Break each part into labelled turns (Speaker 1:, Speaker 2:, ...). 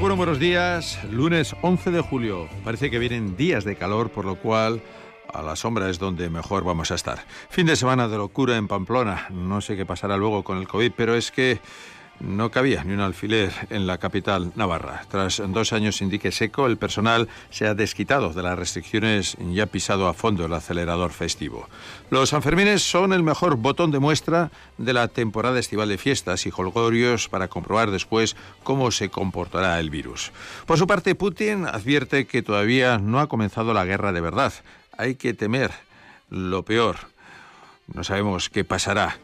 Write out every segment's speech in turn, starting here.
Speaker 1: Buenos días. Lunes 11 de julio. Parece que vienen días de calor, por lo cual a la sombra es donde mejor vamos a estar. Fin de semana de locura en Pamplona. No sé qué pasará luego con el COVID, pero es que no cabía ni un alfiler en la capital navarra. Tras dos años sin dique seco, el personal se ha desquitado de las restricciones y ha pisado a fondo el acelerador festivo. Los Sanfermines son el mejor botón de muestra de la temporada estival de fiestas y holgorios para comprobar después cómo se comportará el virus. Por su parte, Putin advierte que todavía no ha comenzado la guerra de verdad. Hay que temer lo peor. No sabemos qué pasará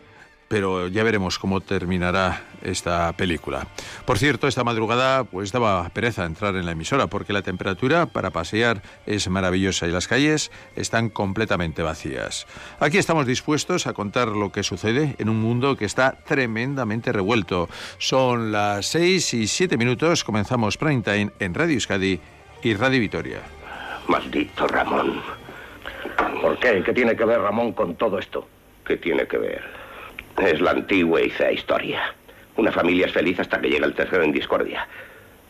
Speaker 1: pero ya veremos cómo terminará esta película. Por cierto, esta madrugada pues daba pereza entrar en la emisora porque la temperatura para pasear es maravillosa y las calles están completamente vacías. Aquí estamos dispuestos a contar lo que sucede en un mundo que está tremendamente revuelto. Son las 6 y 7 minutos, comenzamos Prime Time en Radio Euskadi y Radio Vitoria.
Speaker 2: Maldito Ramón.
Speaker 3: ¿Por qué? ¿Qué tiene que ver Ramón con todo esto?
Speaker 2: ¿Qué tiene que ver? Es la antigua y fea historia. Una familia es feliz hasta que llega el tercero en discordia.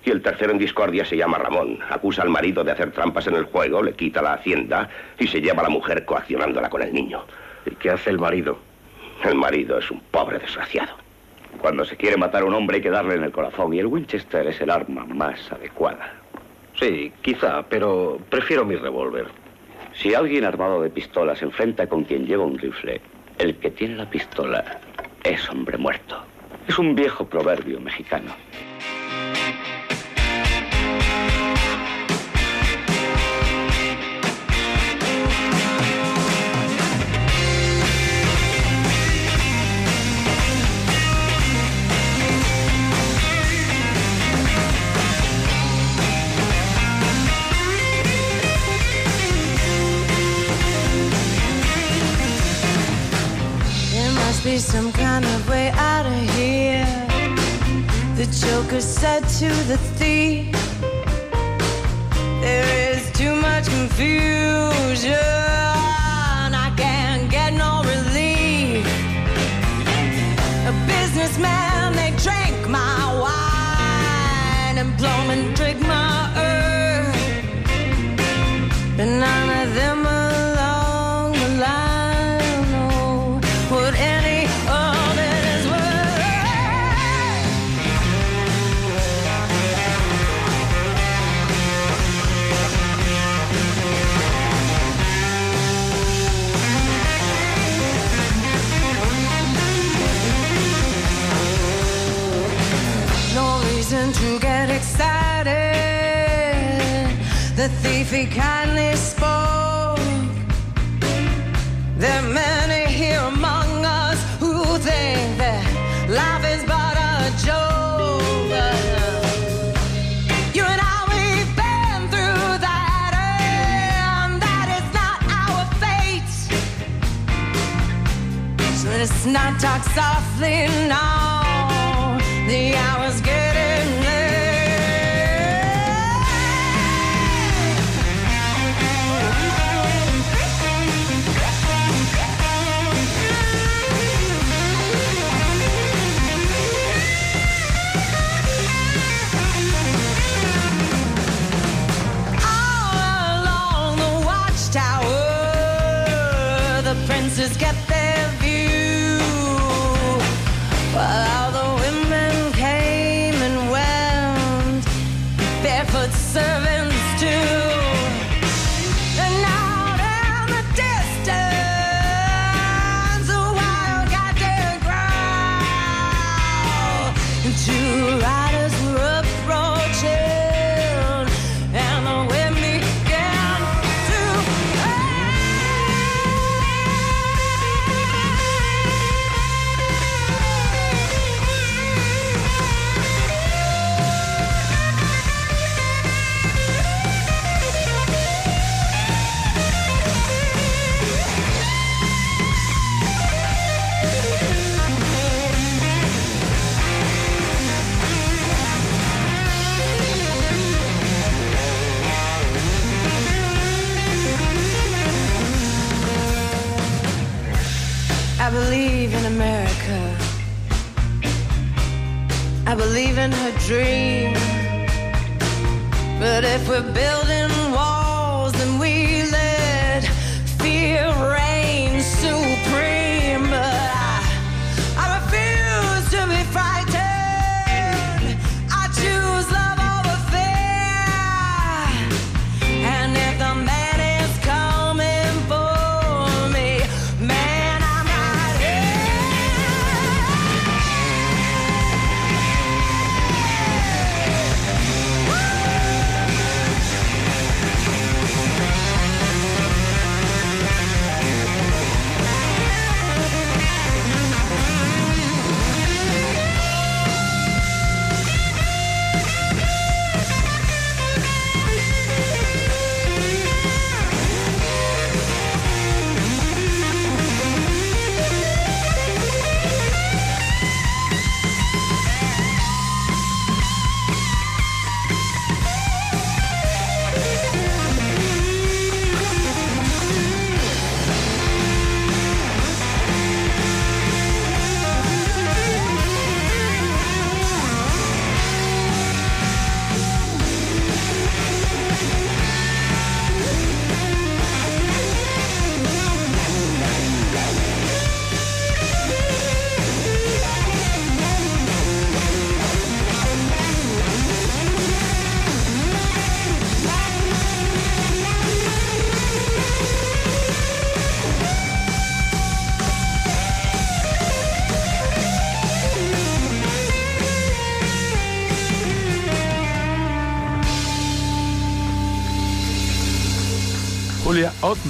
Speaker 2: Y el tercero en discordia se llama Ramón. Acusa al marido de hacer trampas en el juego, le quita la hacienda y se lleva a la mujer coaccionándola con el niño.
Speaker 3: ¿Y qué hace el marido?
Speaker 2: El marido es un pobre desgraciado.
Speaker 3: Cuando se quiere matar a un hombre hay que darle en el corazón y el Winchester es el arma más adecuada.
Speaker 4: Sí, quizá, pero prefiero mi revólver.
Speaker 3: Si alguien armado de pistola se enfrenta con quien lleva un rifle, el que tiene la pistola es hombre muerto. Es un viejo proverbio mexicano.
Speaker 5: Some kind of way out of here. The Joker said to the thief, There is too much confusion. I can't get no relief. A businessman, they drank my wine. Employment drink my reason to get excited. The thief he kindly spoke. There are many here among us who think that life is but a joke. You and I, we've been through that, and that is not our fate. So let's not talk softly now. The hour's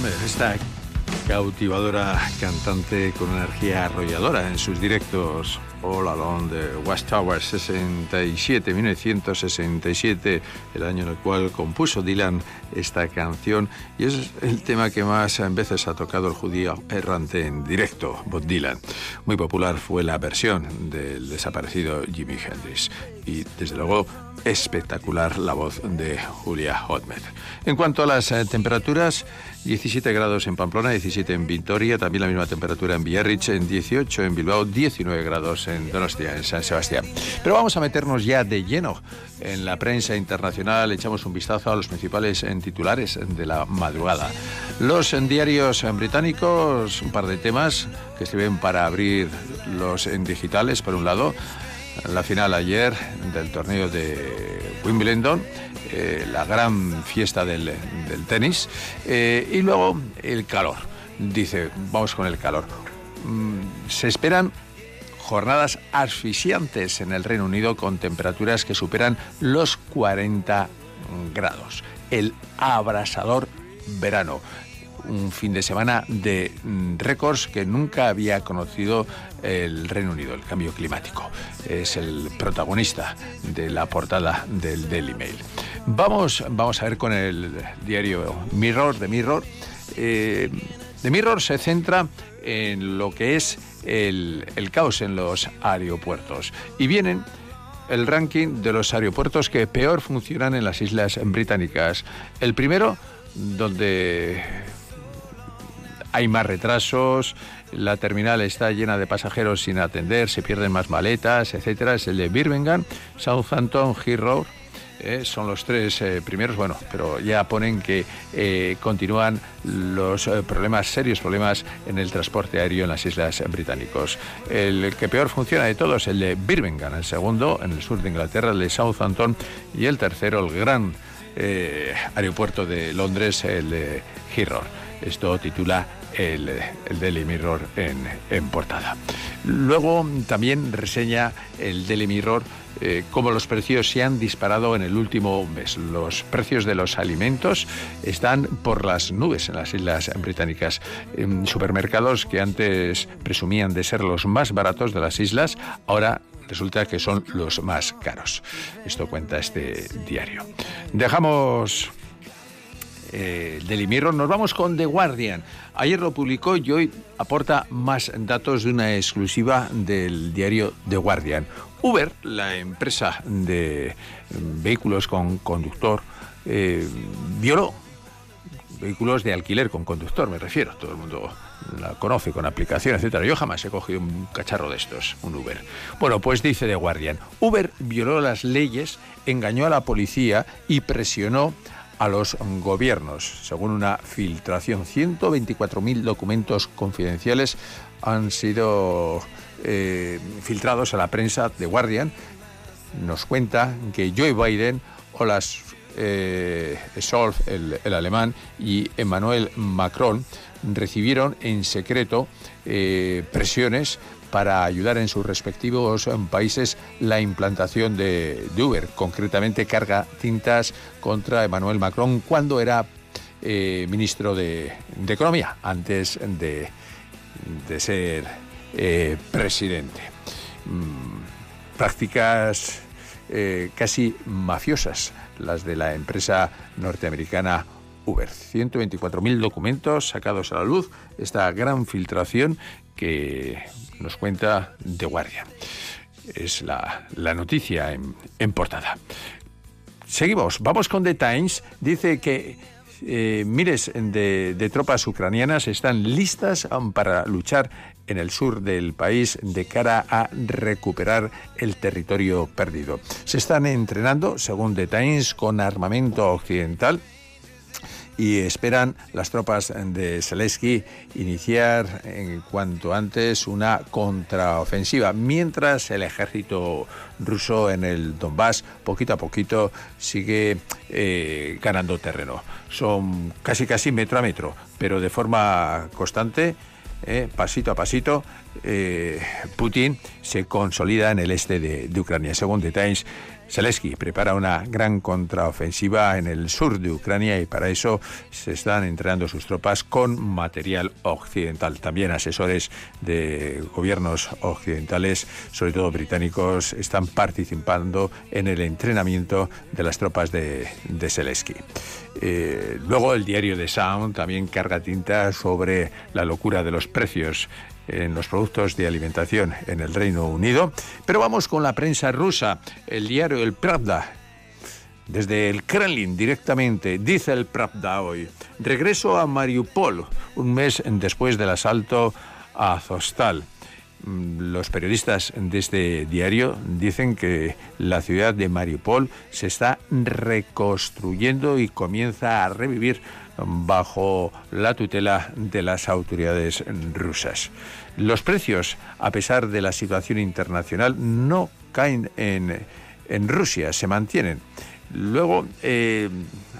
Speaker 1: esta cautivadora cantante con energía arrolladora en sus directos All Along the Watchtower 67, 1967, el año en el cual compuso Dylan esta canción y es el tema que más veces ha tocado el judío errante en directo, Bob Dylan. Muy popular fue la versión del desaparecido Jimi Hendrix y desde luego espectacular la voz de Julia Hotmer. En cuanto a las eh, temperaturas, 17 grados en Pamplona, 17 en Vitoria, también la misma temperatura en Biarritz, en 18 en Bilbao, 19 grados en Donostia, en San Sebastián. Pero vamos a meternos ya de lleno en la prensa internacional, echamos un vistazo a los principales en titulares de la madrugada. Los en diarios en británicos, un par de temas que sirven para abrir los en digitales, por un lado, la final ayer del torneo de Wimbledon, eh, la gran fiesta del, del tenis, eh, y luego el calor. Dice, vamos con el calor. Mm, se esperan jornadas asfixiantes en el Reino Unido con temperaturas que superan los 40 grados. El abrasador verano un fin de semana de mm, récords que nunca había conocido el Reino Unido, el cambio climático. Es el protagonista de la portada del Daily Mail. Vamos, vamos a ver con el diario Mirror, de Mirror. Eh, The Mirror se centra en lo que es el, caos en los aeropuertos. Y vienen el ranking de los aeropuertos que peor funcionan en las islas británicas. El primero, donde hay más retrasos, la terminal está llena de pasajeros sin atender, se pierden más maletas, etcétera. Es el de Birmingham, Southampton, Heathrow. Eh, son los tres eh, primeros, bueno, pero ya ponen que eh, continúan los problemas, serios problemas en el transporte aéreo en las islas británicos. El que peor funciona de todos el de Birmingham, el segundo en el sur de Inglaterra, el de Southampton, y el tercero, el gran aeropuerto de Londres, el de Heathrow. Esto titula el, el Daily Mirror en, en portada. Luego también reseña el Daily Mirror eh, cómo los precios se han disparado en el último mes. Los precios de los alimentos están por las nubes en las islas británicas. En supermercados que antes presumían de ser los más baratos de las islas, ahora resulta que son los más caros. Esto cuenta este diario. Dejamos eh, Mirror. Nos vamos con The Guardian. Ayer lo publicó y hoy aporta más datos de una exclusiva del diario The Guardian. Uber, la empresa de vehículos con conductor, eh, violó vehículos de alquiler con conductor, me refiero. Todo el mundo la conoce con aplicación, etcétera. Yo jamás he cogido un cacharro de estos, un Uber. Bueno, pues dice The Guardian, Uber violó las leyes, engañó a la policía y presionó a los gobiernos. Según una filtración, 124.000 documentos confidenciales han sido eh, filtrados a la prensa de Guardian. Nos cuenta que Joe Biden o las eh, el, el alemán, y Emmanuel Macron recibieron en secreto eh, presiones para ayudar en sus respectivos eh, países la implantación de, Uber. Concretamente, carga tintas contra Emmanuel Macron cuando era eh, ministro de, de Economía, antes de, de ser eh, presidente. Mm, prácticas eh, casi mafiosas, las de la empresa norteamericana Uber. 124.000 documentos sacados a la luz, esta gran filtración que nos cuenta The Guardian. Es la, la noticia en, en portada. Seguimos, vamos con The Times. Dice que eh, miles de, de tropas ucranianas están listas para luchar en el sur del país de cara a recuperar el territorio perdido. Se están entrenando, según The Times, con armamento occidental y esperan las tropas de Zelensky iniciar en cuanto antes una contraofensiva, mientras el ejército ruso en el Donbass poquito a poquito sigue eh, ganando terreno. Son casi casi metro a metro, pero de forma constante. Eh, pasito a pasito, eh, Putin se consolida en el este de, de Ucrania. Según The Times, Zelensky prepara una gran contraofensiva en el sur de Ucrania y para eso se están entrenando sus tropas con material occidental. También asesores de gobiernos occidentales, sobre todo británicos, están participando en el entrenamiento de las tropas de, Zelensky. Eh, luego el diario The Sound también carga tinta sobre la locura de los precios en los productos de alimentación en el Reino Unido. Pero vamos con la prensa rusa. El diario El Pravda, desde el Kremlin directamente, dice el Pravda hoy, regreso a Mariupol un mes después del asalto a Azostal. Mm, Los periodistas de este diario dicen que la ciudad de Mariupol se está reconstruyendo y comienza a revivir bajo la tutela de las autoridades rusas. Los precios, a pesar de la situación internacional, no caen en, en Rusia, se mantienen. Luego, eh,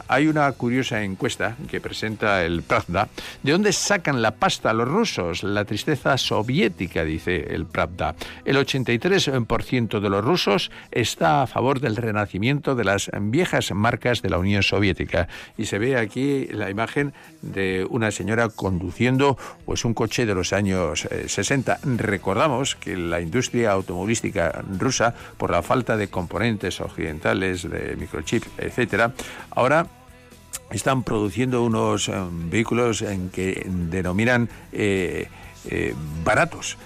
Speaker 1: hay una curiosa encuesta que presenta el Pravda. ¿De dónde sacan la pasta los rusos? La tristeza soviética, dice el Pravda. El 83% de los rusos está a favor del renacimiento de las viejas marcas de la Unión Soviética. Y se ve aquí la imagen de una señora conduciendo pues, un coche de los años eh, 60. Recordamos que la industria automovilística rusa, por la falta de componentes occidentales, de microchip, etcétera, ahora están produciendo unos eh, vehículos en que denominan eh, eh, baratos.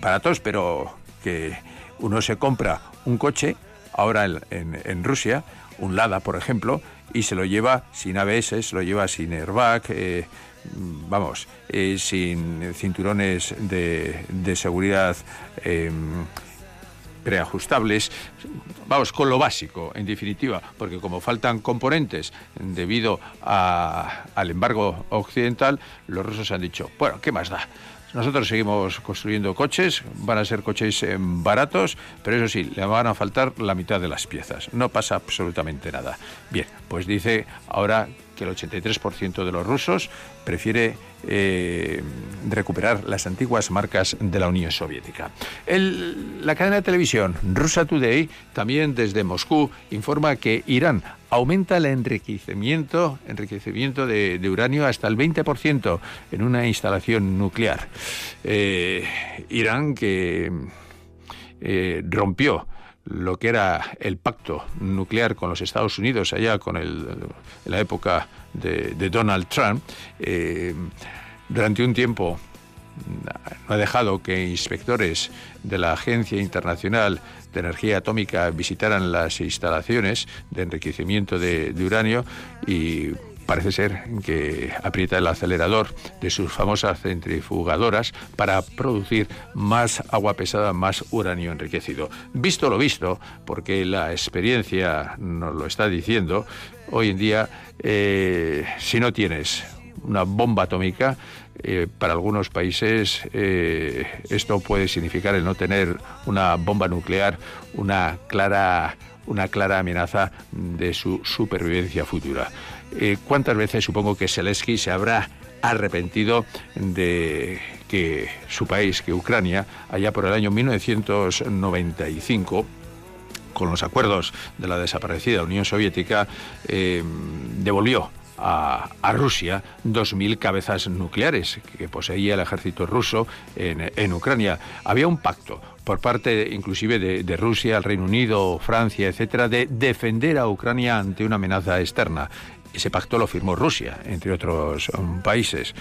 Speaker 1: Baratos, pero que uno se compra un coche, ahora en, Rusia, un Lada, por ejemplo, y se lo lleva sin ABS, se lo lleva sin airbag, vamos, sin cinturones de seguridad. Preajustables, vamos, con lo básico, en definitiva, porque como faltan componentes debido a- al embargo occidental, los rusos han dicho, bueno, ¿qué más da? Nosotros seguimos construyendo coches, van a ser coches eh, baratos, pero eso sí, le van a faltar la mitad de las piezas. No pasa absolutamente nada. Bien, pues dice ahora que el 83% de los rusos prefiere eh, recuperar las antiguas marcas de la Unión Soviética. La cadena de televisión Rusa Today, también desde Moscú, informa que Irán aumenta el enriquecimiento, enriquecimiento de, de uranio hasta el 20% en una instalación nuclear. Eh, Irán que eh, rompió lo que era el pacto nuclear con los Estados Unidos allá con el, en la época de, Donald Trump, eh, durante un tiempo no ha dejado que inspectores de la Agencia Internacional de Energía Atómica visitaran las instalaciones de enriquecimiento de, de uranio y parece ser que aprieta el acelerador de sus famosas centrifugadoras para producir más agua pesada, más uranio enriquecido. Visto lo visto, porque la experiencia nos lo está diciendo, hoy en día, eh, si no tienes una bomba atómica, eh, para algunos países eh, esto puede significar el no tener una bomba nuclear, una clara, una clara amenaza de su supervivencia futura. Eh, ¿Cuántas veces supongo que Zelensky se habrá arrepentido de que su país, que Ucrania, allá por el año 1995, con los acuerdos de la desaparecida Unión Soviética, devolvió a, Rusia 2.000 cabezas nucleares que poseía el ejército ruso en, Ucrania. Había un pacto por parte inclusive de, Rusia, el Reino Unido, Francia, etcétera, de defender a Ucrania ante una amenaza externa. Ese pacto lo firmó Rusia, entre otros um, países.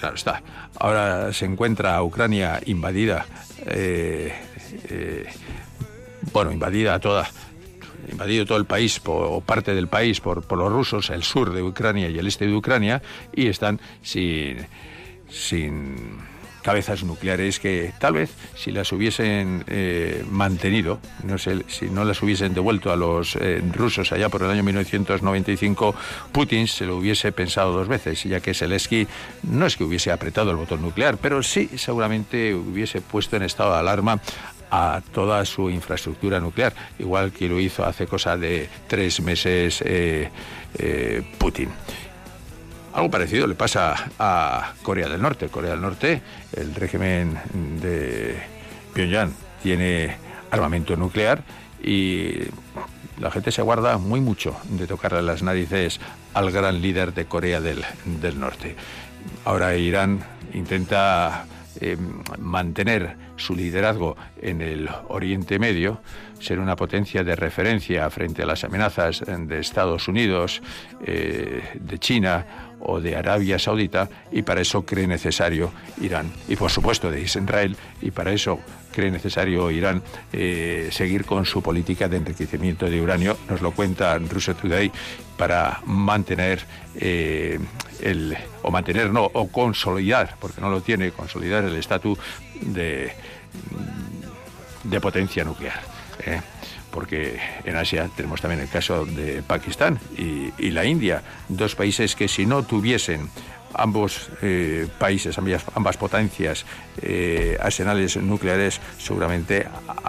Speaker 1: Claro está. Ahora se encuentra Ucrania invadida, eh, eh, bueno, invadida toda invadido todo el país o parte del país por, los rusos, el sur de Ucrania y el este de Ucrania, y están sin, sin cabezas nucleares que tal vez si las hubiesen eh, mantenido, no sé, si no las hubiesen devuelto a los eh, rusos allá por el año 1995, Putin se lo hubiese pensado dos veces, ya que Zelensky no es que hubiese apretado el botón nuclear, pero sí seguramente hubiese puesto en estado de alarma a toda su infraestructura nuclear, igual que lo hizo hace cosa de tres meses eh, eh, Putin. Algo parecido le pasa a Corea del Norte. Corea del Norte, el régimen de Pyongyang tiene armamento nuclear y la gente se guarda muy mucho de tocarle las narices al gran líder de Corea del, del Norte. Ahora Irán intenta eh, mantener su liderazgo en el Oriente Medio, ser una potencia de referencia frente a las amenazas de Estados Unidos, eh, de China o de Arabia Saudita, y para eso cree necesario Irán. Y por supuesto de Israel, y para eso cree necesario Irán eh, seguir con su política de enriquecimiento de uranio, nos lo cuenta Russia Today, para mantener eh, el, o mantener, no, o consolidar, porque no lo tiene, consolidar el estatus de, de potencia nuclear. ¿eh? Porque en Asia tenemos también el caso de Pakistán y, la India, dos países que si no tuviesen ambos eh, países, ambas, potencias, eh, arsenales nucleares, seguramente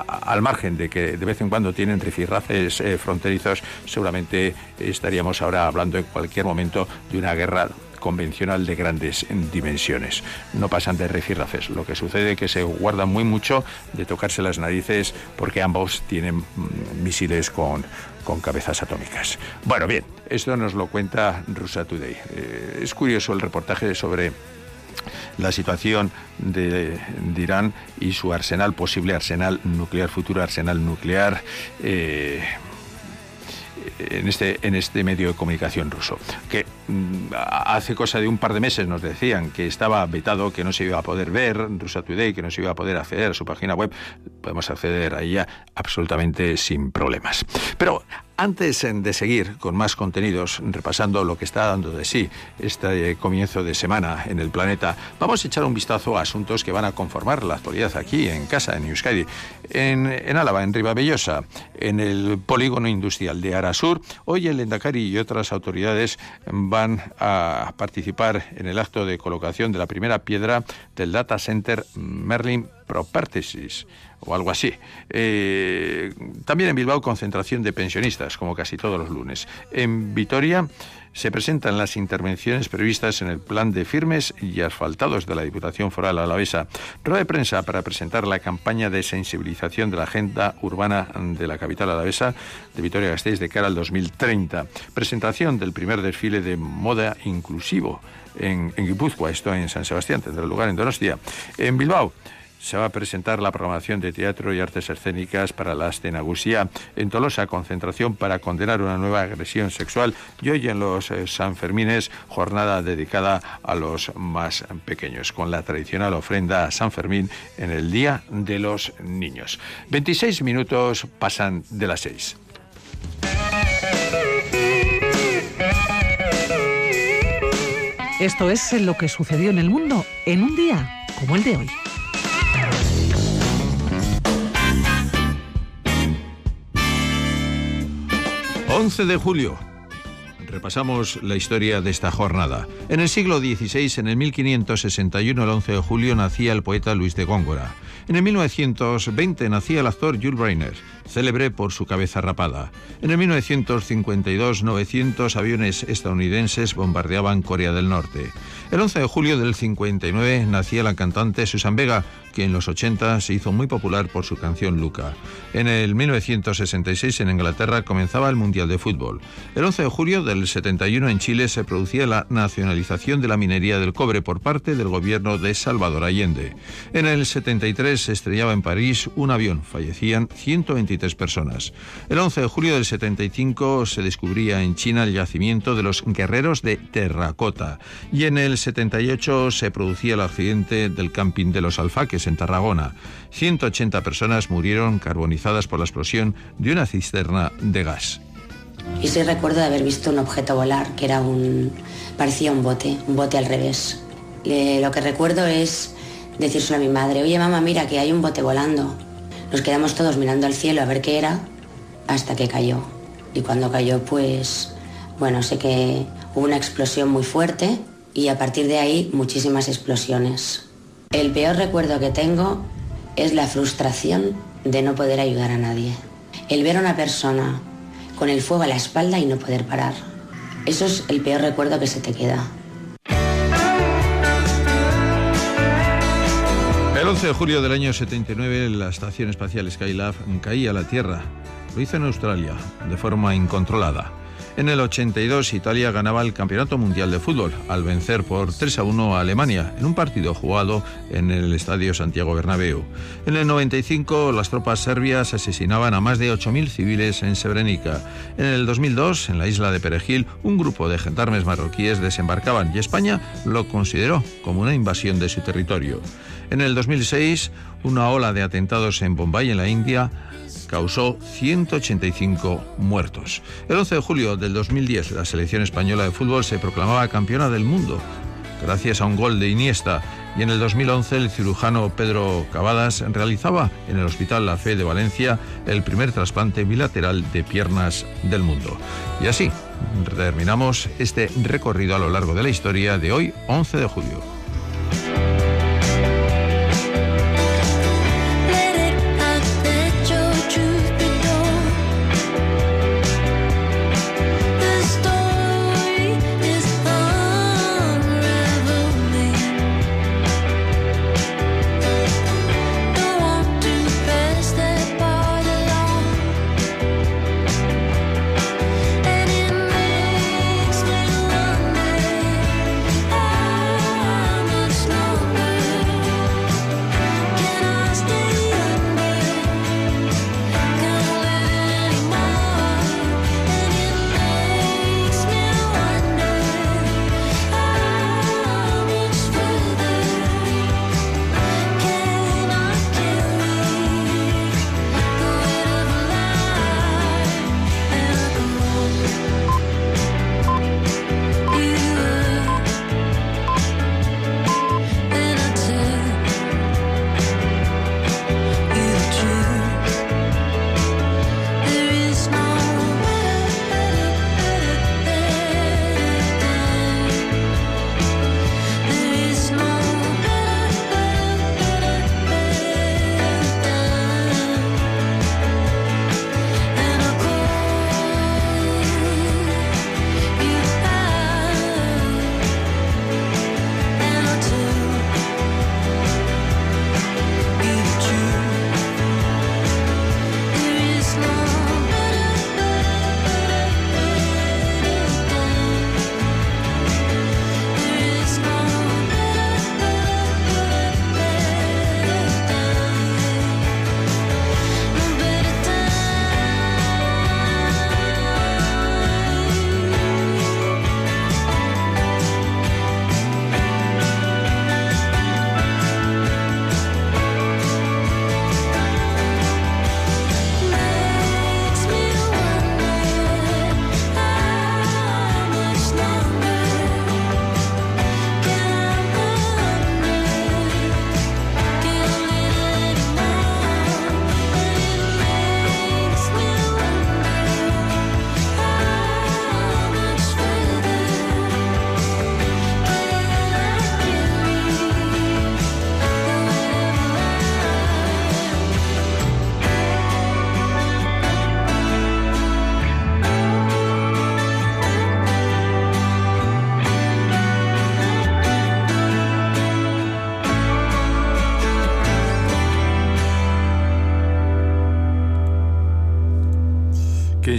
Speaker 1: al margen de que de vez en cuando tienen rifirrafes eh, fronterizos, seguramente estaríamos ahora hablando en cualquier momento de una guerra convencional de grandes dimensiones. No pasan de rifirrafes. Lo que sucede es que se guardan muy mucho de tocarse las narices porque ambos tienen mm, misiles con, con cabezas atómicas. Bueno, bien, esto nos lo cuenta Rusa Today. Eh, es curioso el reportaje sobre la situación de, Irán y su arsenal, posible arsenal nuclear, futuro arsenal nuclear. Eh, en este, en este medio de comunicación ruso, que mm, hace cosa de un par de meses nos decían que estaba vetado, que no se iba a poder ver Rusa Today, que no se iba a poder acceder a su página web, podemos acceder a ella absolutamente sin problemas. Pero antes de seguir con más contenidos, repasando lo que está dando de sí este comienzo de semana en el planeta, vamos a echar un vistazo a asuntos que van a conformar la actualidad aquí en casa, en Euskadi, en, en Álava, en Ribabellosa, en el polígono industrial de Arasur. Hoy el Endacari y otras autoridades van a participar en el acto de colocación de la primera piedra del data center Merlin Properties o algo así. Eh, también en Bilbao concentración de pensionistas, como casi todos los lunes. En Vitoria se presentan las intervenciones previstas en el plan de firmes y asfaltados de la Diputación Foral Alavesa. Rueda de prensa para presentar la campaña de sensibilización de la agenda urbana de la capital alavesa de Vitoria-Gasteiz de cara al 2030. Presentación del primer desfile de moda inclusivo en, en Guipúzcoa, esto en San Sebastián, tendrá lugar en Donostia. En Bilbao se va a presentar la programación de teatro y artes escénicas para la Astenagusía en Tolosa, concentración para condenar una nueva agresión sexual y hoy en los eh, Sanfermines, jornada dedicada a los más pequeños, con la tradicional ofrenda a San Fermín en el Día de los Niños. 26 minutos pasan de las 6.
Speaker 6: Esto es lo que sucedió en el mundo en un día como el de hoy.
Speaker 1: ...11 de julio... Repasamos la historia de esta jornada. En el siglo XVI, en el 1561, el 11 de julio, nacía el poeta Luis de Góngora. En el 1920 nacía el actor Jules Breiner, célebre por su cabeza rapada. En el 1952, 900 aviones estadounidenses bombardeaban Corea del Norte. El 11 de julio del 59 nacía la cantante Susan Vega, que en los 80 se hizo muy popular por su canción Luca. En el 1966 en Inglaterra comenzaba el Mundial de Fútbol. El 11 de julio del 71 en Chile se producía la nacionalización de la minería del cobre por parte del gobierno de Salvador Allende. En el 73 se estrellaba en París un avión, fallecían 123 personas. El 11 de julio del 75 se descubría en China el yacimiento de los guerreros de terracota y en el 78 se producía el accidente del camping de los Alfaques en Tarragona. 180 personas murieron carbonizadas por la explosión de una cisterna de gas.
Speaker 7: Y sí recuerdo de haber visto un objeto volar que era un. parecía un bote, un bote al revés. Lo que recuerdo es decírselo a mi madre, oye mamá, mira que hay un bote volando. Nos quedamos todos mirando al cielo a ver qué era, hasta que cayó. Y cuando cayó, pues, bueno, sé que hubo una explosión muy fuerte y a partir de ahí muchísimas explosiones. El peor recuerdo que tengo es la frustración de no poder ayudar a nadie. El ver a una persona con el fuego a la espalda y no poder parar. Eso es el peor recuerdo que se te queda.
Speaker 1: El 11 de julio del año 79 la estación espacial Skylab caía a la Tierra. Lo hizo en Australia, de forma incontrolada. En el 82 Italia ganaba el Campeonato Mundial de Fútbol al vencer por 3 a 1 a Alemania en un partido jugado en el Estadio Santiago Bernabéu. En el 95 las tropas serbias asesinaban a más de 8.000 civiles en Srebrenica. En el 2002 en la isla de Perejil un grupo de gendarmes marroquíes desembarcaban y España lo consideró como una invasión de su territorio. En el 2006 una ola de atentados en Bombay en la India causó 185 muertos. El 11 de julio del 2010, la selección española de fútbol se proclamaba campeona del mundo gracias a un gol de Iniesta. Y en el 2011 el cirujano Pedro Cavadas realizaba en el Hospital La Fe de Valencia el primer trasplante bilateral de piernas del mundo. Y así terminamos este recorrido a lo largo de la historia de hoy, 11 de julio.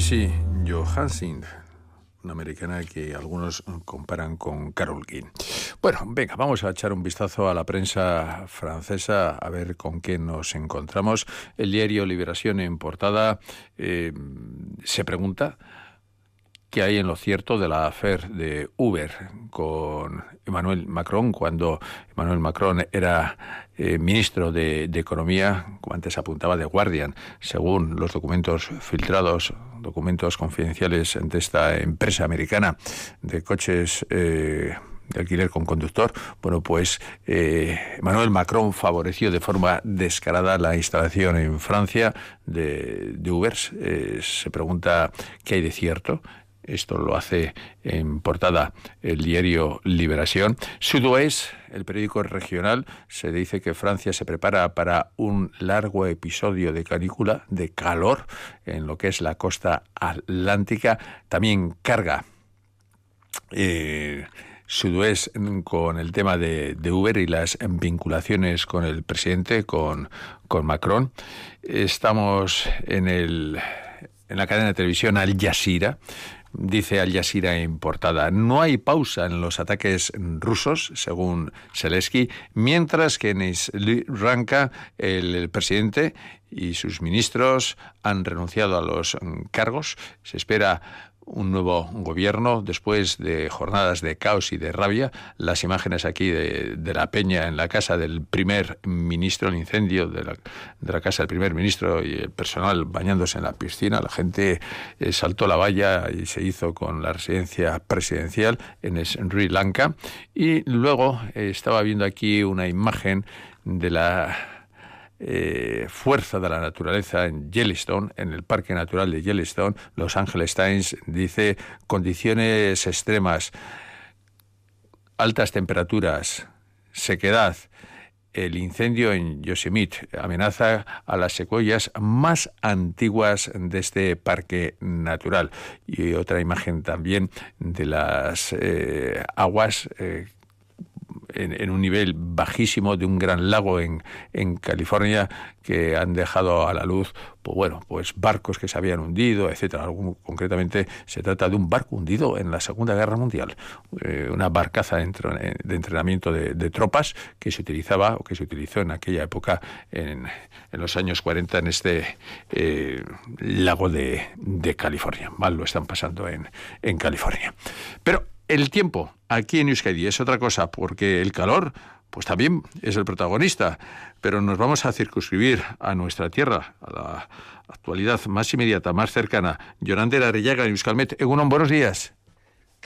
Speaker 1: Casey Johansson, una americana que algunos comparan con Carol King. Bueno, venga, vamos a echar un vistazo a la prensa francesa a ver con qué nos encontramos. El diario Liberación en portada eh, se pregunta qué hay en lo cierto de la afer de Uber con Emmanuel Macron cuando Emmanuel Macron era eh, ministro de, Economía, como antes apuntaba, de Guardian, según los documentos filtrados, documentos confidenciales de esta empresa americana de coches. eh, de alquiler con conductor, bueno, pues eh, Emmanuel Macron favoreció de forma descarada la instalación en Francia de, de Ubers. Eh, se pregunta qué hay de cierto. Esto lo hace en portada el diario Liberación. Sud-Ouest, el periódico regional, se dice que Francia se prepara para un largo episodio de canícula, de calor, en lo que es la costa atlántica. También carga. Eh, con el tema de, de, Uber y las vinculaciones con el presidente, con, con Macron. Estamos en, el, en la cadena de televisión Al Jazeera. Dice Al Jazeera en portada, no hay pausa en los ataques rusos, según Zelensky, mientras que en Sri Lanka el, el presidente y sus ministros han renunciado a los cargos. Se espera un nuevo gobierno después de jornadas de caos y de rabia. Las imágenes aquí de, de, la peña en la casa del primer ministro, el incendio de la, de la, casa del primer ministro y el personal bañándose en la piscina. La gente eh, saltó la valla y se hizo con la residencia presidencial en Sri Lanka. Y luego eh, estaba viendo aquí una imagen de la eh, fuerza de la naturaleza en Yellowstone, en el Parque Natural de Yellowstone, Los Angeles Times dice condiciones extremas, altas temperaturas, sequedad, el incendio en Yosemite amenaza a las secuoyas más antiguas de este parque natural. Y otra imagen también de las eh, aguas eh, en, un nivel bajísimo de un gran lago en, en, California que han dejado a la luz, pues bueno, pues barcos que se habían hundido, etcétera. Algún, concretamente se trata de un barco hundido en la Segunda Guerra Mundial, eh, una barcaza de, entrenamiento de, de, tropas que se utilizaba o que se utilizó en aquella época en, en los años 40 en este eh, lago de, de, California. Mal lo están pasando en, en California. Pero el tiempo aquí en Euskadi es otra cosa, porque el calor, pues también es el protagonista, pero nos vamos a circunscribir a nuestra tierra, a la actualidad más inmediata, más cercana. Yorander Arellaga, Euskalmet. Egunon, buenos días.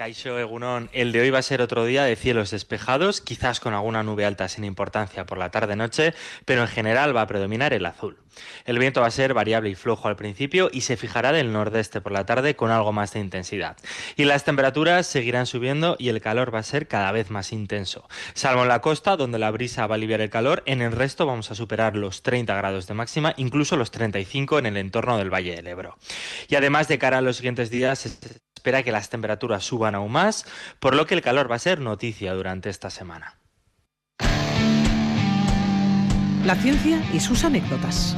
Speaker 8: Caixo Egunón, el de hoy va a ser otro día de cielos despejados, quizás con alguna nube alta sin importancia por la tarde-noche, pero en general va a predominar el azul. El viento va a ser variable y flojo al principio y se fijará del nordeste por la tarde con algo más de intensidad. Y las temperaturas seguirán subiendo y el calor va a ser cada vez más intenso. Salvo en la costa, donde la brisa va a aliviar el calor, en el resto vamos a superar los 30 grados de máxima, incluso los 35 en el entorno del Valle del Ebro. Y además, de cara a los siguientes días, espera que las temperaturas suban aún más, por lo que el calor va a ser noticia durante esta semana.
Speaker 6: La ciencia y sus anécdotas.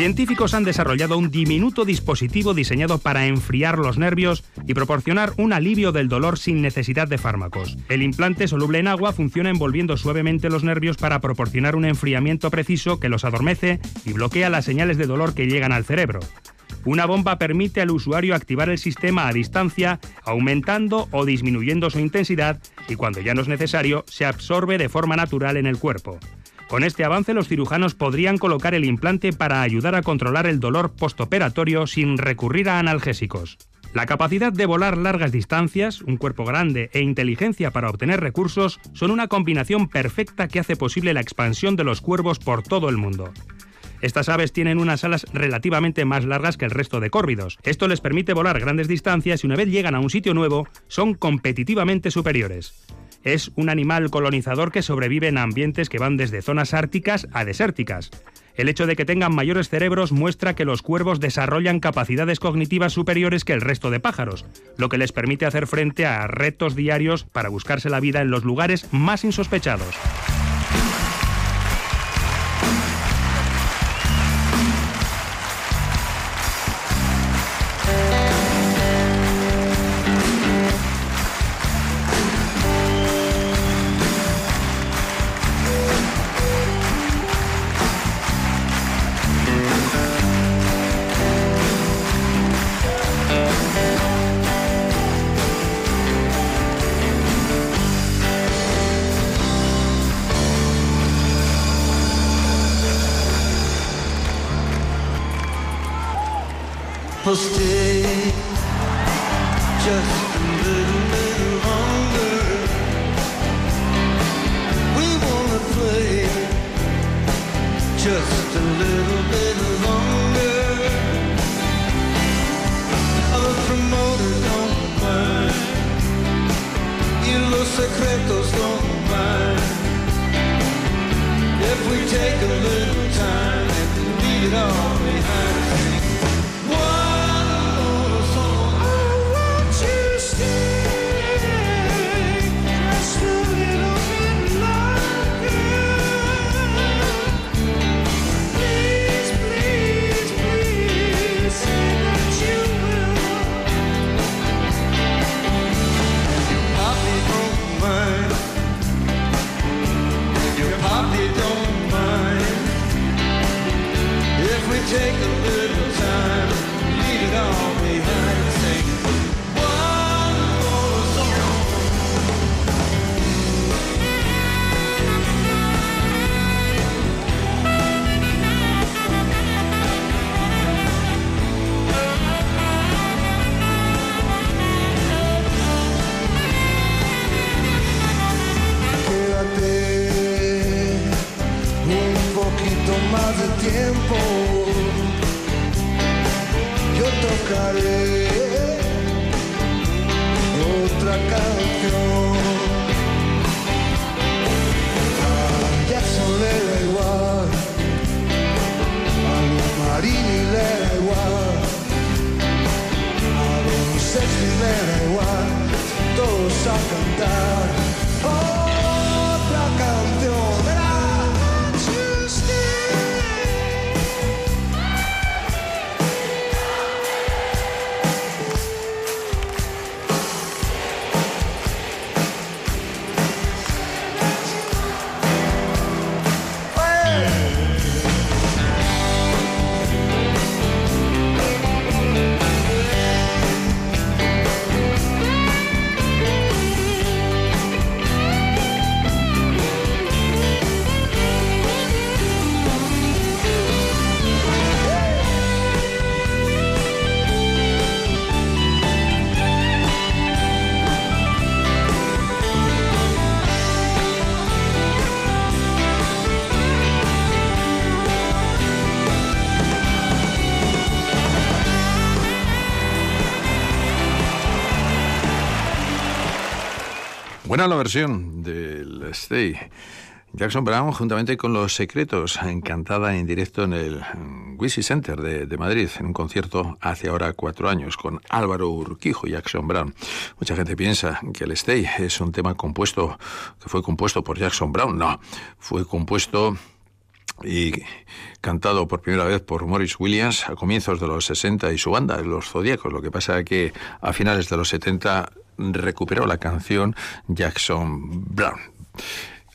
Speaker 9: Científicos han desarrollado un diminuto dispositivo diseñado para enfriar los nervios y proporcionar un alivio del dolor sin necesidad de fármacos. El implante soluble en agua funciona envolviendo suavemente los nervios para proporcionar un enfriamiento preciso que los adormece y bloquea las señales de dolor que llegan al cerebro. Una bomba permite al usuario activar el sistema a distancia, aumentando o disminuyendo su intensidad y cuando ya no es necesario, se absorbe de forma natural en el cuerpo. Con este avance los cirujanos podrían colocar el implante para ayudar a controlar el dolor postoperatorio sin recurrir a analgésicos. La capacidad de volar largas distancias, un cuerpo grande e inteligencia para obtener recursos son una combinación perfecta que hace posible la expansión de los cuervos por todo el mundo. Estas aves tienen unas alas relativamente más largas que el resto de córvidos. Esto les permite volar grandes distancias y una vez llegan a un sitio nuevo, son competitivamente superiores. Es un animal colonizador que sobrevive en ambientes que van desde zonas árticas a desérticas.
Speaker 10: El hecho de que tengan mayores cerebros muestra que los cuervos desarrollan capacidades cognitivas superiores que el resto de pájaros, lo que les permite hacer frente a retos diarios para buscarse la vida en los lugares más insospechados.
Speaker 1: Buena la versión del Stay. Jackson Brown, juntamente con Los Secretos, encantada en directo en el Wisi Center de, de, Madrid, en un concierto hace ahora cuatro años, con Álvaro Urquijo y Jackson Brown. Mucha gente piensa que el Stay es un tema compuesto, que fue compuesto por Jackson Brown. No, fue compuesto y cantado por primera vez por Morris Williams a comienzos de los 60 y su banda, Los Zodíacos. Lo que pasa es que a finales de los 70 recuperó la canción Jackson Brown.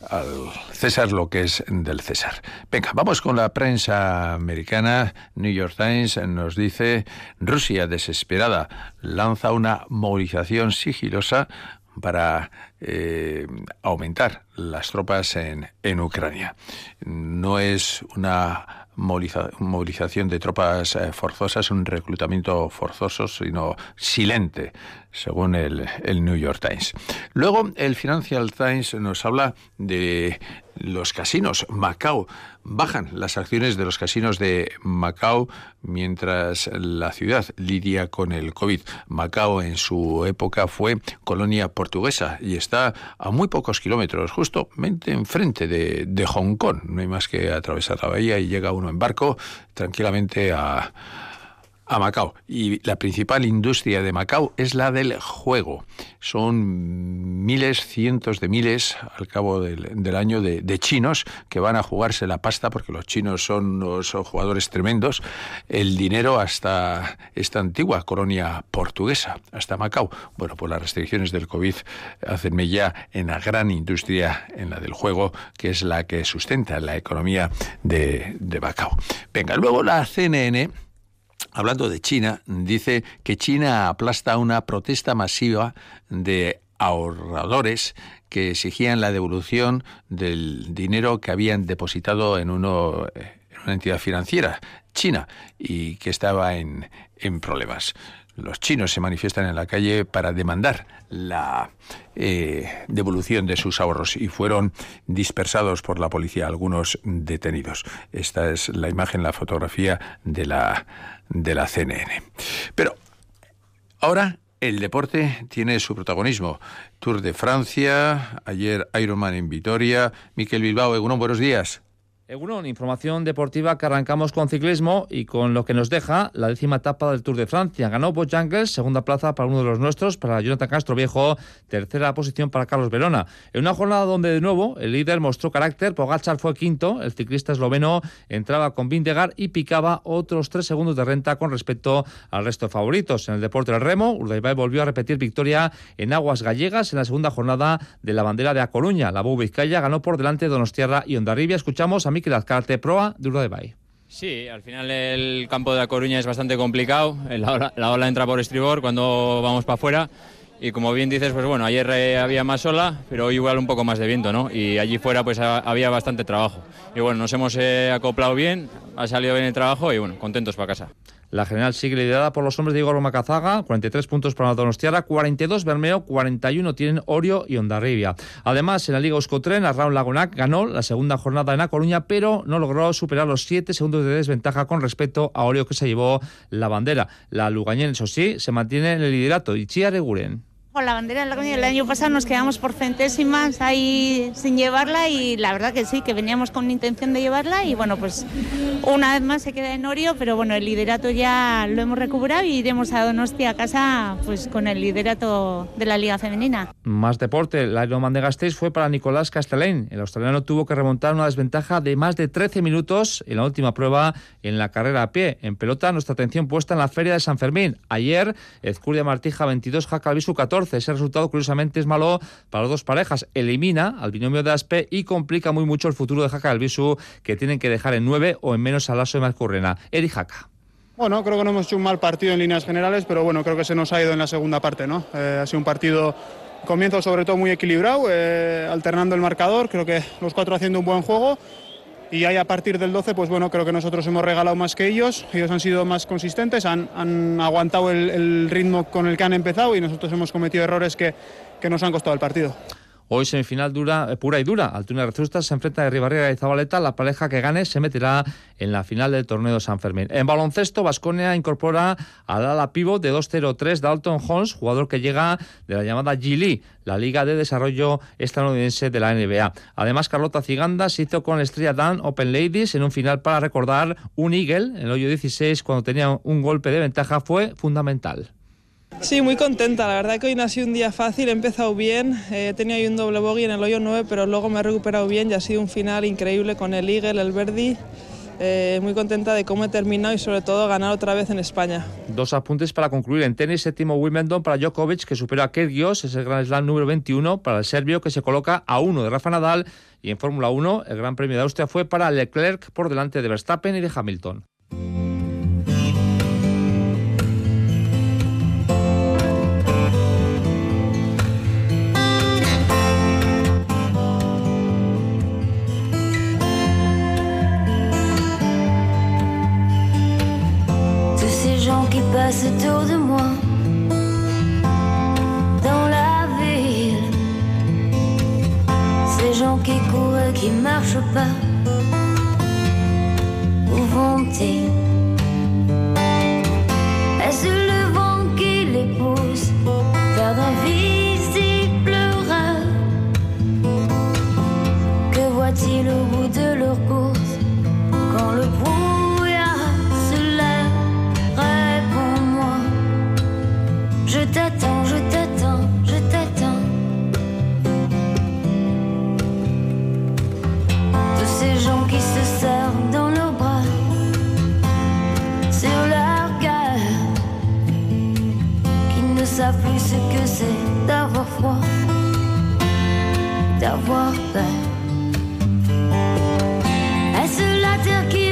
Speaker 1: Al César lo que es del César. Venga, vamos con la prensa americana. New York Times nos dice, Rusia desesperada lanza una movilización sigilosa para eh, aumentar las tropas en, en Ucrania. No es una moviliza movilización de tropas eh, forzosas, un reclutamiento forzoso, sino silente, según el New York Times. Luego, el Financial Times nos habla de los casinos. Macao bajan las acciones de los casinos de Macao mientras la ciudad lidia con el COVID. Macao en su época fue colonia portuguesa y está a muy pocos kilómetros, justamente enfrente de, de Hong Kong. No hay más que atravesar la bahía y llega uno en barco tranquilamente a a Macao. Y la principal industria de Macao es la del juego. Son miles, cientos de miles al cabo del, del año de, chinos que van a jugarse la pasta, porque los chinos son unos jugadores tremendos, el dinero hasta esta antigua colonia portuguesa, hasta Macao. Bueno, pues las restricciones del COVID hacen ya en la gran industria, en la del juego, que es la que sustenta la economía de, de Macao. Venga, luego la CNN hablando de China, dice que China aplasta una protesta masiva de ahorradores que exigían la devolución del dinero que habían depositado en, uno, en una entidad financiera china y que estaba en, en problemas. Los chinos se manifiestan en la calle para demandar la eh, devolución de sus ahorros y fueron dispersados por la policía, algunos detenidos. Esta es la imagen, la fotografía de la, de la CNN. Pero ahora el deporte tiene su protagonismo. Tour de Francia, ayer Ironman en Vitoria. Miquel Bilbao, Egunon, buenos días.
Speaker 11: Egunon, información deportiva que arrancamos con ciclismo y con lo que nos deja la décima etapa del Tour de Francia. Ganó Bojangles, segunda plaza para uno de los nuestros, para Jonathan Castro Viejo, tercera posición para Carlos Verona. En una jornada donde de nuevo el líder mostró carácter, Pogacar fue quinto, el ciclista esloveno entraba con Vindegar y picaba otros tres segundos de renta con respecto al resto de favoritos. En el deporte del remo, Urdaibai volvió a repetir victoria en aguas gallegas en la segunda jornada de la bandera de A Coruña. La Bou Vizcaya ganó por delante de Donostiarra y Ondarribia. Escuchamos a Mikel Azcarte, proa de Urdaibai.
Speaker 12: Sí, al final el campo de La Coruña es bastante complicado. La ola, la ola entra por estribor cuando vamos para afuera. Y como bien dices, pues bueno, ayer había más ola, pero hoy igual un poco más de viento, ¿no? Y allí fuera pues había bastante trabajo. Y bueno, nos hemos eh, acoplado bien, ha salido bien el trabajo y bueno, contentos para casa.
Speaker 11: La general sigue liderada por los hombres de Igor Macazaga, 43 puntos para Donostiara, 42 Bermeo, 41 tienen Orio y Ondarribia. Además, en la Liga Euskotren, Arraun Lagunac ganó la segunda jornada en A Coruña, pero no logró superar los 7 segundos de desventaja con respecto a Orio que se llevó la bandera. La Lugañén, eso sí, se mantiene en el liderato. Y Chia Reguren.
Speaker 13: Con la bandera de la Coruña el año pasado nos quedamos por centésimas ahí sin llevarla y la verdad que sí, que veníamos con intención de llevarla y bueno, pues una vez más se queda en Orio, pero bueno, el liderato ya lo hemos recuperado y iremos a Donostia a casa pues con el liderato de la Liga Femenina.
Speaker 11: Más deporte, el Ironman de Gasteiz fue para Nicolás Castellén. El australiano tuvo que remontar una desventaja de más de 13 minutos en la última prueba en la carrera a pie. En pelota, nuestra atención puesta en la Feria de San Fermín. Ayer, Ezcurdia Martija 22, Jaca Albisu 14. Ese resultado, curiosamente, es malo para las dos parejas. Elimina al binomio de Aspe y complica muy mucho el futuro de Jaca Albisu, que tienen que dejar en 9 o en menos al Lasso de Mazcurrena. Eri Jaca.
Speaker 14: Bueno, creo que no hemos hecho un mal partido en líneas generales, pero bueno, creo que se nos ha ido en la segunda parte, ¿no? Eh, ha sido un partido, comienzo sobre todo muy equilibrado, eh, alternando el marcador, creo que los cuatro haciendo un buen juego. Y ahí a partir del 12, pues bueno, creo que nosotros hemos regalado más que ellos, ellos han sido más consistentes, han, han aguantado el, el, ritmo con el que han empezado y nosotros hemos cometido errores que, que nos han costado el partido.
Speaker 11: Hoy semifinal dura, eh, pura y dura. Altuna Rezusta se enfrenta de Ribarriga y Zabaleta. La pareja que gane se meterá en la final del torneo de San Fermín. En baloncesto, Vasconia incorpora al ala pívot de 2-0-3 Dalton Holmes, jugador que llega de la llamada G la Liga de Desarrollo Estadounidense de la NBA. Además, Carlota Ciganda se hizo con la estrella Dan Open Ladies en un final para recordar un Eagle en el hoyo 16 cuando tenía un golpe de ventaja fue fundamental.
Speaker 15: Sí, muy contenta. La verdad que hoy no ha sido un día fácil. He empezado bien. Eh, tenía ahí un doble bogey en el hoyo 9, pero luego me he recuperado bien y ha sido un final increíble con el Eagle, el Verdi. Eh, muy contenta de cómo he terminado y sobre todo ganar otra vez en España.
Speaker 11: Dos apuntes para concluir en tenis, séptimo Wimbledon para Djokovic que supera a Kyrgios, es el Gran Slam número 21 para el serbio que se coloca a uno de Rafa Nadal y en Fórmula 1 el Gran Premio de Austria fue para Leclerc por delante de Verstappen y de Hamilton.
Speaker 16: Qui marche pas. Où vont-ils? Est-ce le vent qui les pousse vers d'invisibles rêves Que voit-il au bout de leur course quand le brouillard se lève? Réponds-moi. Je t'attends, savent plus ce que c'est d'avoir froid, d'avoir peur. Est-ce la terre qui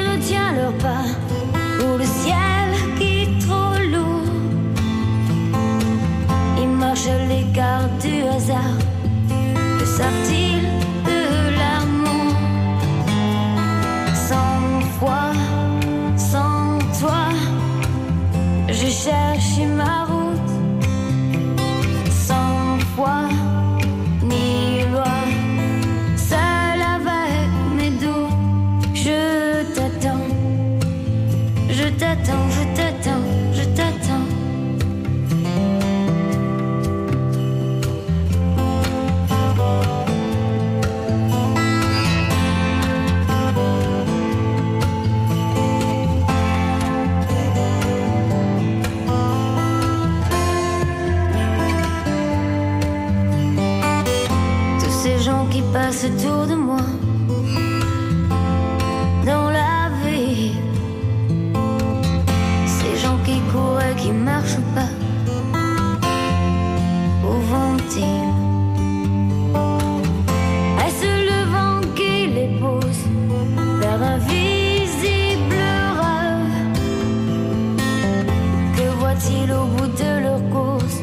Speaker 16: Voit-il au bout de leur course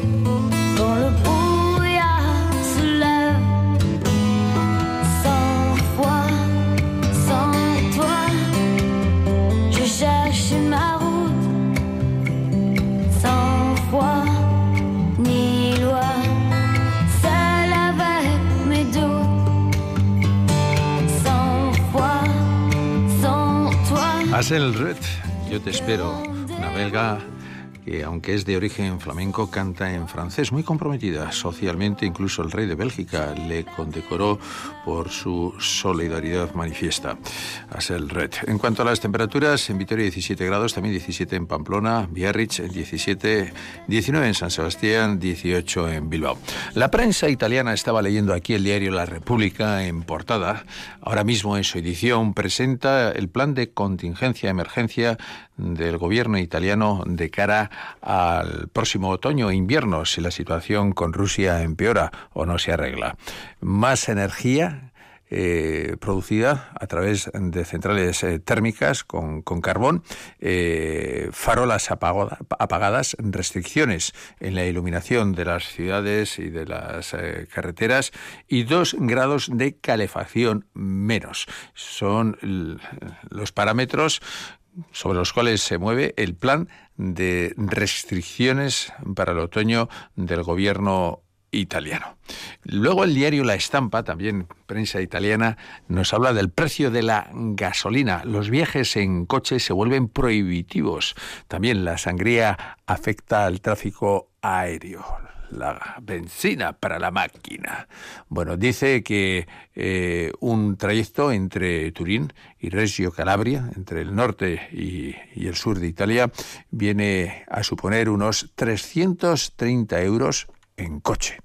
Speaker 16: quand le brouillard se lève Sans foi, sans toi, je cherche ma route. Sans foi ni loi, seul avec mes doutes. Sans foi, sans toi.
Speaker 1: Asel Red, yo te espero, belga que aunque es de origen flamenco canta en francés, muy comprometida socialmente, incluso el rey de Bélgica le condecoró por su solidaridad manifiesta. Red. En cuanto a las temperaturas, en Vitoria 17 grados, también 17 en Pamplona, Biarritz 17, 19 en San Sebastián, 18 en Bilbao. La prensa italiana estaba leyendo aquí el diario La República en portada. Ahora mismo en su edición presenta el plan de contingencia emergencia del gobierno italiano de cara al próximo otoño e invierno si la situación con Rusia empeora o no se arregla. Más energía eh, producida a través de centrales eh, térmicas con, con carbón, eh, farolas apagoda- apagadas, restricciones en la iluminación de las ciudades y de las carreteras y dos grados de calefacción menos. Son los parámetros sobre los cuales se mueve el plan de restricciones para el otoño del gobierno italiano. Luego el diario La Estampa, también prensa italiana, nos habla del precio de la gasolina. Los viajes en coche se vuelven prohibitivos. También la sangría afecta al tráfico aéreo. La benzina para la máquina. Bueno, dice que eh, un trayecto entre Turín y Reggio Calabria, entre el norte y, el sur de Italia, viene a suponer unos 330 euros en coche.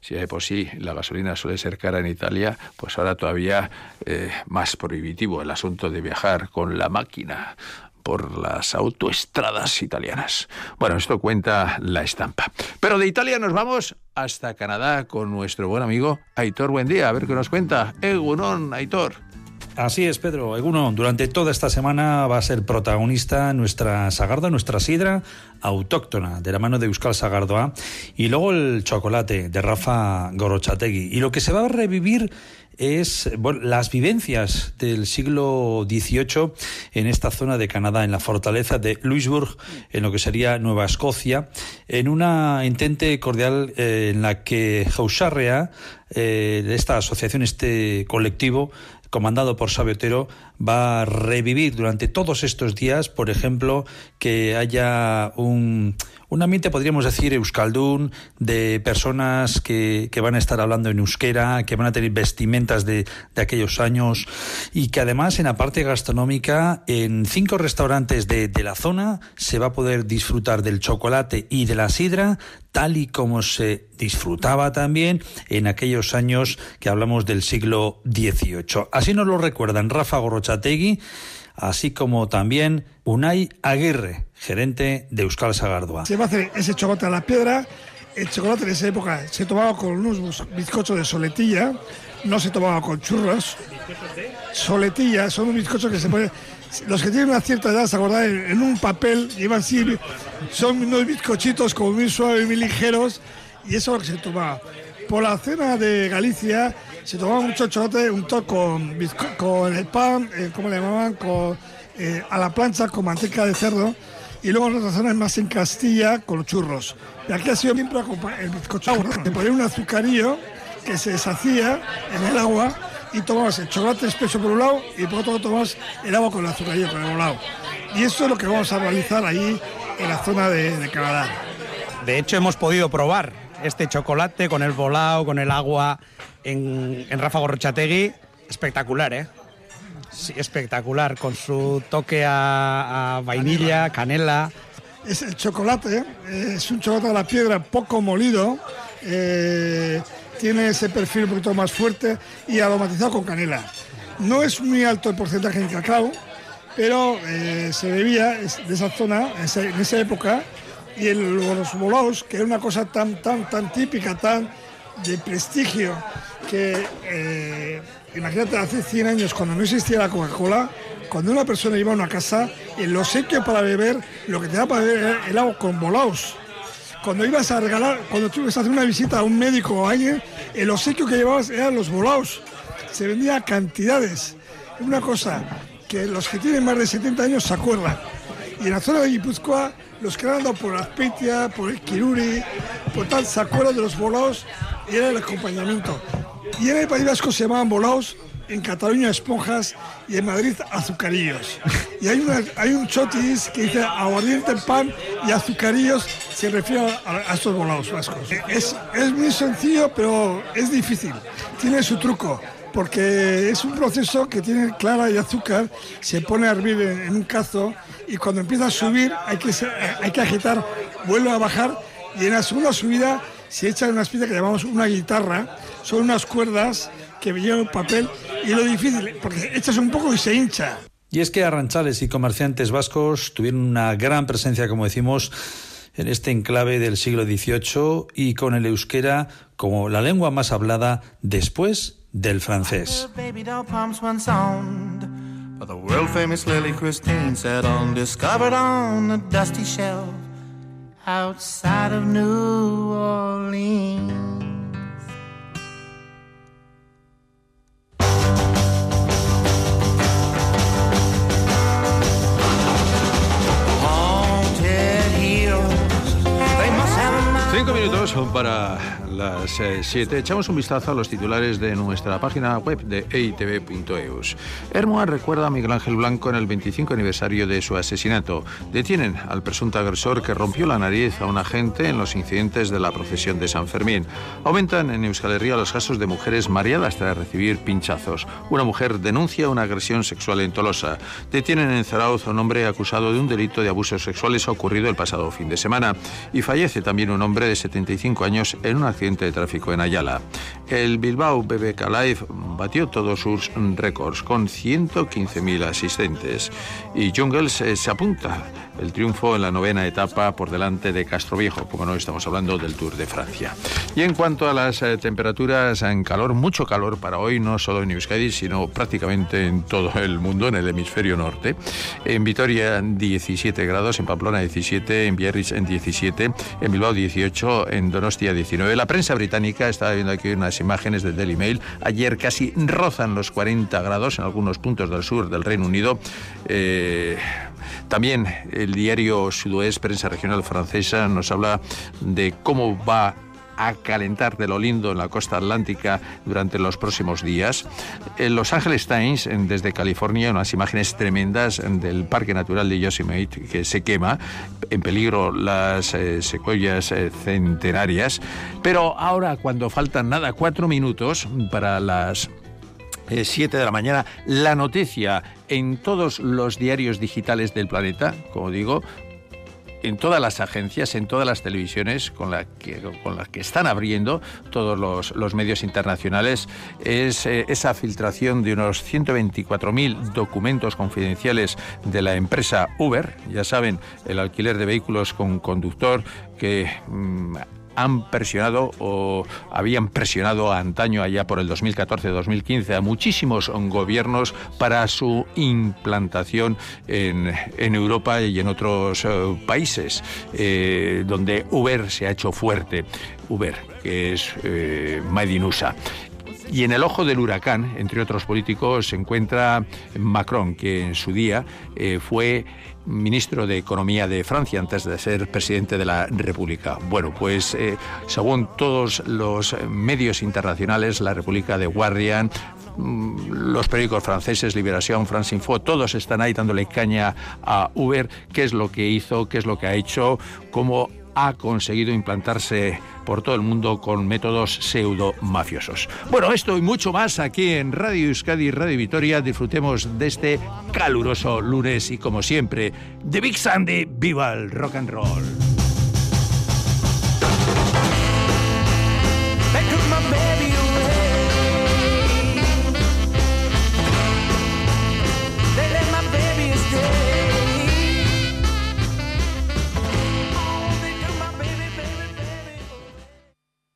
Speaker 1: Si de por sí la gasolina suele ser cara en Italia, pues ahora todavía eh, más prohibitivo el asunto de viajar con la máquina por las autoestradas italianas. Bueno, esto cuenta la estampa. Pero de Italia nos vamos hasta Canadá con nuestro buen amigo Aitor. Buen día, a ver qué nos cuenta. Egunon, Aitor.
Speaker 17: Así es, Pedro. Eguno, durante toda esta semana va a ser protagonista nuestra Sagarda, nuestra sidra autóctona, de la mano de Euskal Sagardoa, y luego el chocolate de Rafa Gorochategui. Y lo que se va a revivir es bueno, las vivencias del siglo XVIII en esta zona de Canadá, en la fortaleza de Louisbourg, en lo que sería Nueva Escocia, en una intente cordial eh, en la que Hausarrea, eh, esta asociación, este colectivo, comandado por Sabio Otero, va a revivir durante todos estos días, por ejemplo, que haya un, un ambiente, podríamos decir, euskaldún, de personas que, que, van a estar hablando en euskera, que van a tener vestimentas de, de, aquellos años y que además en la parte gastronómica, en cinco restaurantes de, de la zona, se va a poder disfrutar del chocolate y de la sidra tal y como se disfrutaba también en aquellos años que hablamos del siglo XVIII. Así nos lo recuerdan Rafa Gorochategui, así como también Unai Aguirre, gerente de Euskal Sagardoa.
Speaker 18: Se va a hacer ese chocolate a la piedra. El chocolate en esa época se tomaba con unos bizcochos de soletilla, no se tomaba con churros. Soletilla, son unos bizcochos que se ponen los que tienen una cierta edad, ¿se acordan? En, un papel llevan así, son unos bizcochitos como muy suaves, muy ligeros, y eso es lo que se tomaba. Por la cena de Galicia se tomaba mucho chocolate unto con, con el pan, eh, ¿cómo le llamaban? Con, eh, a la plancha con manteca de cerdo, y luego en otras zonas más en Castilla con los churros. Y aquí ha sido siempre el bizcocho, de poner un azucarillo que se deshacía en el agua y tomabas el chocolate espeso por un lado y por otro lado tomabas el agua con el azucarillo por el lado. Y eso es lo que vamos a realizar ahí en la zona de, de Canadá.
Speaker 19: De hecho, hemos podido probar este chocolate con el volado, con el agua en, en Rafa Gorrochategui. Espectacular, ¿eh? Sí, espectacular, con su toque a, a vainilla, canela.
Speaker 18: Es el chocolate, eh, es un chocolate de la piedra poco molido. Eh, tiene ese perfil un poquito más fuerte y aromatizado con canela. No es muy alto el porcentaje de cacao, pero eh, se bebía de esa zona, en esa, época, y el, los bolaos, que era una cosa tan, tan, tan típica, tan de prestigio, que eh, imagínate hace 100 años, cuando no existía la Coca-Cola, cuando una persona iba a una casa, el obsequio para beber, lo que te daba para beber era el agua con bolaos cuando ibas a regalar, cuando tú ibas a hacer una visita a un médico o a alguien, el obsequio que llevabas eran los volados. Se vendía a cantidades. Una cosa que los que tienen más de 70 años se acuerdan. Y en la zona de Guipúzcoa, los que han andado por Azpeitia, por el Kiruri, por tal, se acuerdan de los volados y era el acompañamiento. Y en el País Vasco se llamaban volados, en Cataluña esponjas y en Madrid azucarillos. Y hay, una, hay un chotis que dice aguardiente, pan y azucarillos, se refiere a, a estos volados vascos. Es, es muy sencillo, pero es difícil. Tiene su truco porque es un proceso que tiene clara y azúcar, se pone a hervir en, en un cazo y cuando empieza a subir hay que, hay que agitar, vuelve a bajar y en la segunda subida se echa una especie que llamamos una guitarra, son unas cuerdas que llevan papel y lo difícil, porque echas un poco y se hincha.
Speaker 17: Y es que arranchales y comerciantes vascos tuvieron una gran presencia, como decimos, en este enclave del siglo XVIII y con el euskera como la lengua más hablada después del francés.
Speaker 10: Outside of New Orleans.
Speaker 1: Cinco minutos son para las 7. Echamos un vistazo a los titulares de nuestra página web de eitv.eus. Hermoa recuerda a Miguel Ángel Blanco en el 25 aniversario de su asesinato. Detienen al presunto agresor que rompió la nariz a un agente en los incidentes de la procesión de San Fermín. Aumentan en Euskal Herria los casos de mujeres mareadas tras recibir pinchazos. Una mujer denuncia una agresión sexual en Tolosa. Detienen en Zarauz a un hombre acusado de un delito de abusos sexuales ocurrido el pasado fin de semana. Y fallece también un hombre de 75 años en un accidente de tráfico en Ayala. El Bilbao BBK Live batió todos sus récords con 115.000 asistentes y Jungles eh, se apunta el triunfo en la novena etapa por delante de Castroviejo, como no estamos hablando del Tour de Francia. Y en cuanto a las eh, temperaturas en calor, mucho calor para hoy, no solo en Euskadi, sino prácticamente en todo el mundo, en el hemisferio norte. En Vitoria 17 grados, en Pamplona 17, en Biarritz en 17, en Bilbao 18, en Donostia 19. La prensa británica, estaba viendo aquí unas imágenes del Daily Mail, ayer casi rozan los 40 grados en algunos puntos del sur del Reino Unido. Eh, también el diario Sudoest, prensa regional francesa, nos habla de cómo va a calentar de lo lindo en la costa atlántica durante los próximos días. En Los Angeles Times, desde California, unas imágenes tremendas del Parque Natural de Yosemite que se quema, en peligro las eh, secuoyas eh, centenarias. Pero ahora, cuando faltan nada, cuatro minutos para las 7 de la mañana, la noticia en todos los diarios digitales del planeta, como digo, en todas las agencias, en todas las televisiones con, la que, con las que están abriendo todos los, los medios internacionales, es eh, esa filtración de unos 124.000 documentos confidenciales de la empresa Uber, ya saben, el alquiler de vehículos con conductor que... mm, han presionado o habían presionado antaño allá por el 2014-2015 a muchísimos gobiernos para su implantación en, Europa y en otros eh, países eh, donde Uber se ha hecho fuerte. Uber, que es eh, Made. Y en el ojo del huracán, entre otros políticos, se encuentra Macron, que en su día eh, fue ministro de Economía de Francia antes de ser presidente de la República. Bueno, pues eh, según todos los medios internacionales, la República de Guardian, mm, los periódicos franceses, Liberación, France Info, todos están ahí dándole caña a Uber, qué es lo que hizo, qué es lo que ha hecho, cómo ha conseguido implantarse por todo el mundo con métodos pseudo mafiosos. Bueno, esto y mucho más aquí en Radio Euskadi Radio Vitoria. Disfrutemos de este caluroso lunes y como siempre, de Big Sandy, viva el rock and roll.